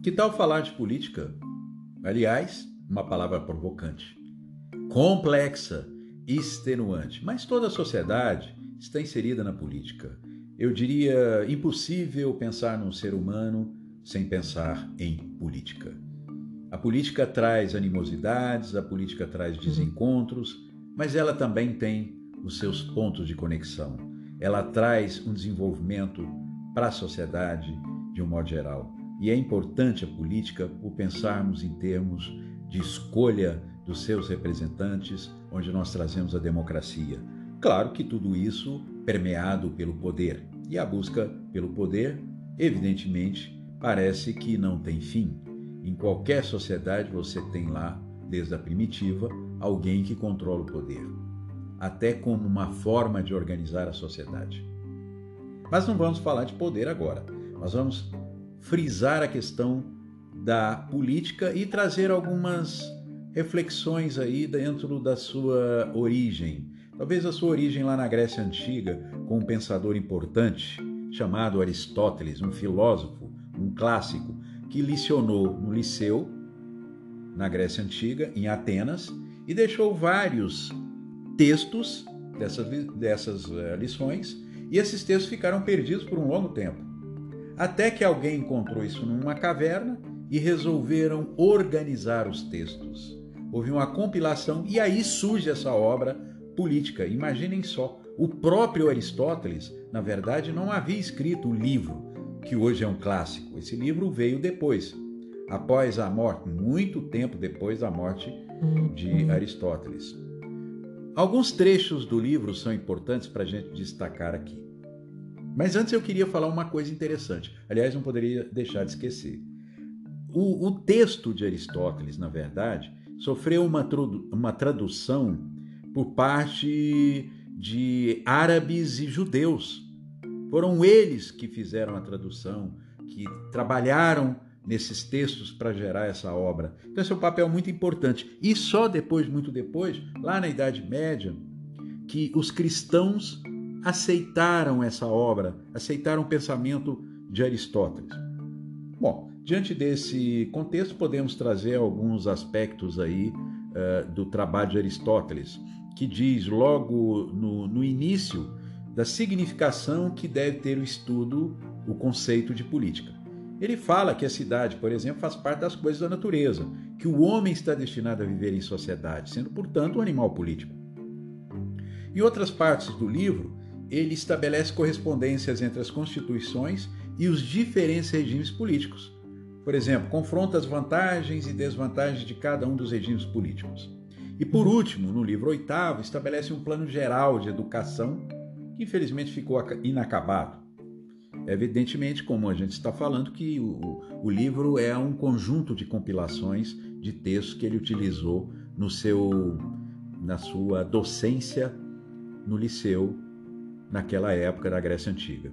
Que tal falar de política? Aliás, uma palavra provocante, complexa, extenuante, mas toda a sociedade está inserida na política. Eu diria impossível pensar num ser humano sem pensar em política. A política traz animosidades, a política traz desencontros, mas ela também tem os seus pontos de conexão. Ela traz um desenvolvimento para a sociedade de um modo geral. E é importante a política por pensarmos em termos de escolha dos seus representantes, onde nós trazemos a democracia. Claro que tudo isso permeado pelo poder. E a busca pelo poder, evidentemente, parece que não tem fim. Em qualquer sociedade você tem lá, desde a primitiva, alguém que controla o poder, até como uma forma de organizar a sociedade. Mas não vamos falar de poder agora. Nós vamos frisar a questão da política e trazer algumas reflexões aí dentro da sua origem. Talvez a sua origem lá na Grécia Antiga, com um pensador importante chamado Aristóteles, um filósofo, um clássico, que licionou no Liceu, na Grécia Antiga, em Atenas, e deixou vários textos dessas, dessas uh, lições, e esses textos ficaram perdidos por um longo tempo. Até que alguém encontrou isso numa caverna e resolveram organizar os textos. Houve uma compilação e aí surge essa obra política. Imaginem só, o próprio Aristóteles, na verdade, não havia escrito o livro que hoje é um clássico. Esse livro veio depois, após a morte, muito tempo depois da morte de Aristóteles. Alguns trechos do livro são importantes para a gente destacar aqui. Mas antes eu queria falar uma coisa interessante. Aliás, não poderia deixar de esquecer. O, o texto de Aristóteles, na verdade, sofreu uma, uma tradução por parte de árabes e judeus. Foram eles que fizeram a tradução, que trabalharam nesses textos para gerar essa obra. Então, esse é um papel muito importante. E só depois, muito depois, lá na Idade Média, que os cristãos aceitaram essa obra, aceitaram o pensamento de Aristóteles. Bom, diante desse contexto, podemos trazer alguns aspectos aí uh, do trabalho de Aristóteles, que diz logo no, no início da significação que deve ter o estudo, o conceito de política. Ele fala que a cidade, por exemplo, faz parte das coisas da natureza, que o homem está destinado a viver em sociedade, sendo, portanto, um animal político. Em outras partes do livro, ele estabelece correspondências entre as constituições e os diferentes regimes políticos. Por exemplo, confronta as vantagens e desvantagens de cada um dos regimes políticos. E por último, no livro oitavo, estabelece um plano geral de educação que infelizmente ficou inacabado. Evidentemente, como a gente está falando, que o, o livro é um conjunto de compilações de textos que ele utilizou no seu, na sua docência no liceu naquela época da Grécia Antiga.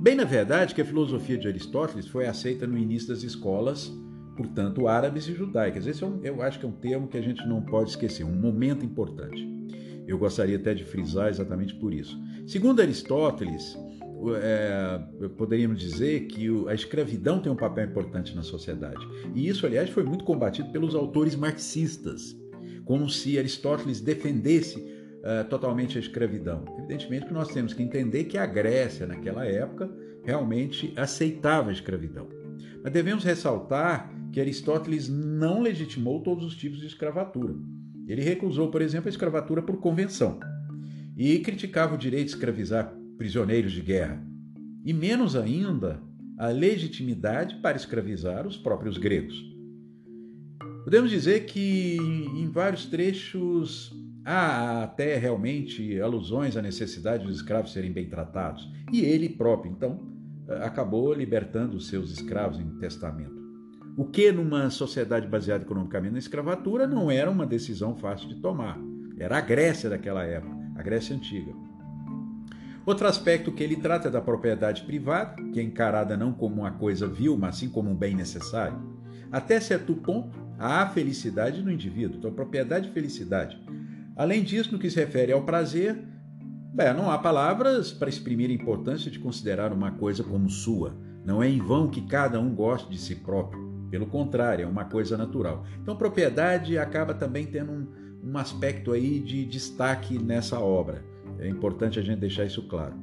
Bem na verdade que a filosofia de Aristóteles foi aceita no início das escolas, portanto, árabes e judaicas. Esse é um, eu acho que é um termo que a gente não pode esquecer, um momento importante. Eu gostaria até de frisar exatamente por isso. Segundo Aristóteles, é, poderíamos dizer que a escravidão tem um papel importante na sociedade. E isso, aliás, foi muito combatido pelos autores marxistas, como se Aristóteles defendesse uh, totalmente a escravidão. Evidentemente que nós temos que entender que a Grécia, naquela época, realmente aceitava a escravidão. Mas devemos ressaltar que Aristóteles não legitimou todos os tipos de escravatura. Ele recusou, por exemplo, a escravatura por convenção e criticava o direito de escravizar prisioneiros de guerra, e menos ainda a legitimidade para escravizar os próprios gregos. Podemos dizer que em vários trechos Há até realmente alusões à necessidade dos escravos serem bem tratados. E ele próprio, então, acabou libertando os seus escravos em testamento. O que, numa sociedade baseada economicamente na escravatura, não era uma decisão fácil de tomar. Era a Grécia daquela época, a Grécia Antiga. Outro aspecto que ele trata é da propriedade privada, que é encarada não como uma coisa vil, mas sim como um bem necessário. Até certo ponto, há felicidade no indivíduo, então propriedade e felicidade. Além disso, no que se refere ao prazer, bem, não há palavras para exprimir a importância de considerar uma coisa como sua. Não é em vão que cada um goste de si próprio. Pelo contrário, é uma coisa natural. Então, propriedade acaba também tendo um, um aspecto aí de destaque nessa obra. É importante a gente deixar isso claro.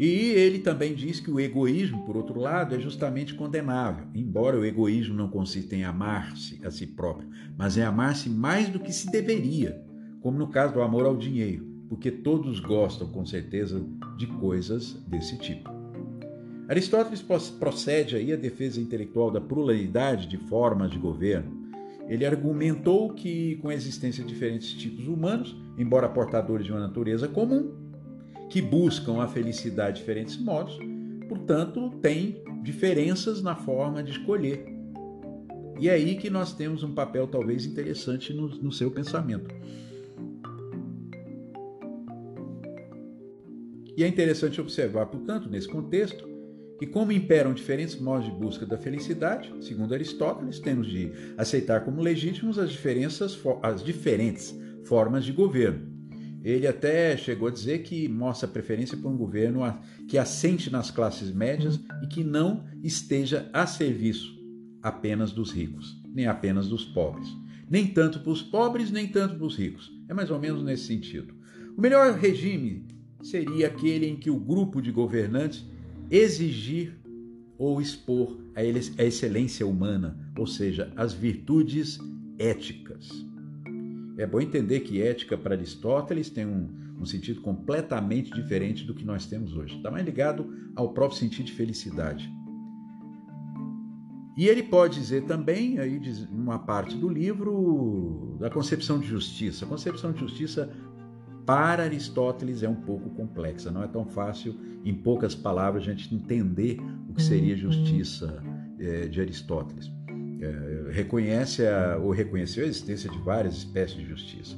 E ele também diz que o egoísmo, por outro lado, é justamente condenável, embora o egoísmo não consista em amar-se a si próprio, mas em amar-se mais do que se deveria, como no caso do amor ao dinheiro, porque todos gostam, com certeza, de coisas desse tipo. Aristóteles procede aí à defesa intelectual da pluralidade de formas de governo. Ele argumentou que, com a existência de diferentes tipos humanos, embora portadores de uma natureza comum, que buscam a felicidade de diferentes modos, portanto, tem diferenças na forma de escolher. E é aí que nós temos um papel talvez interessante no, no seu pensamento. E é interessante observar, portanto, nesse contexto, que como imperam diferentes modos de busca da felicidade, segundo Aristóteles, temos de aceitar como legítimos as diferenças, as diferentes formas de governo, ele até chegou a dizer que mostra preferência por um governo que assente nas classes médias e que não esteja a serviço apenas dos ricos, nem apenas dos pobres. Nem tanto para os pobres, nem tanto para os ricos. É mais ou menos nesse sentido. O melhor regime seria aquele em que o grupo de governantes exigir ou expor a excelência humana, ou seja, as virtudes éticas. É bom entender que ética para Aristóteles tem um, um sentido completamente diferente do que nós temos hoje. Está mais ligado ao próprio sentido de felicidade. E ele pode dizer também, aí uma parte do livro, da concepção de justiça. A concepção de justiça para Aristóteles é um pouco complexa, não é tão fácil, em poucas palavras, a gente entender o que seria uhum. justiça é, de Aristóteles é, reconhece a, ou reconheceu a existência de várias espécies de justiça.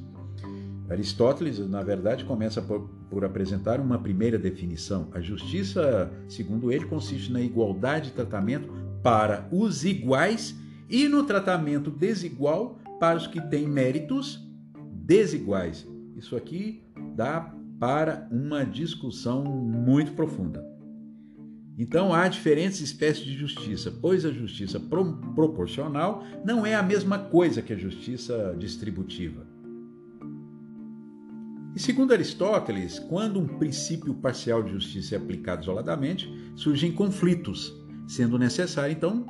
Aristóteles, na verdade, começa por, por, apresentar uma primeira definição. A justiça, segundo ele, consiste na igualdade de tratamento para os iguais e no tratamento desigual para os que têm méritos desiguais. Isso aqui dá para uma discussão muito profunda. Então há diferentes espécies de justiça, pois a justiça pro proporcional não é a mesma coisa que a justiça distributiva. E segundo Aristóteles, quando um princípio parcial de justiça é aplicado isoladamente, surgem conflitos, sendo necessário então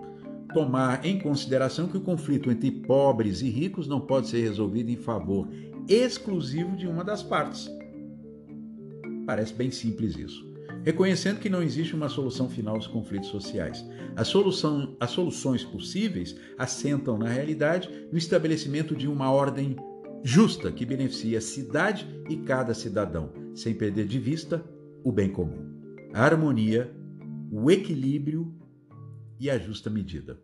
tomar em consideração que o conflito entre pobres e ricos não pode ser resolvido em favor exclusivo de uma das partes. Parece bem simples isso reconhecendo que não existe uma solução final aos conflitos sociais. A solução, as soluções possíveis assentam, na realidade, no estabelecimento de uma ordem justa que beneficie a cidade e cada cidadão, sem perder de vista o bem comum, a harmonia, o equilíbrio e a justa medida.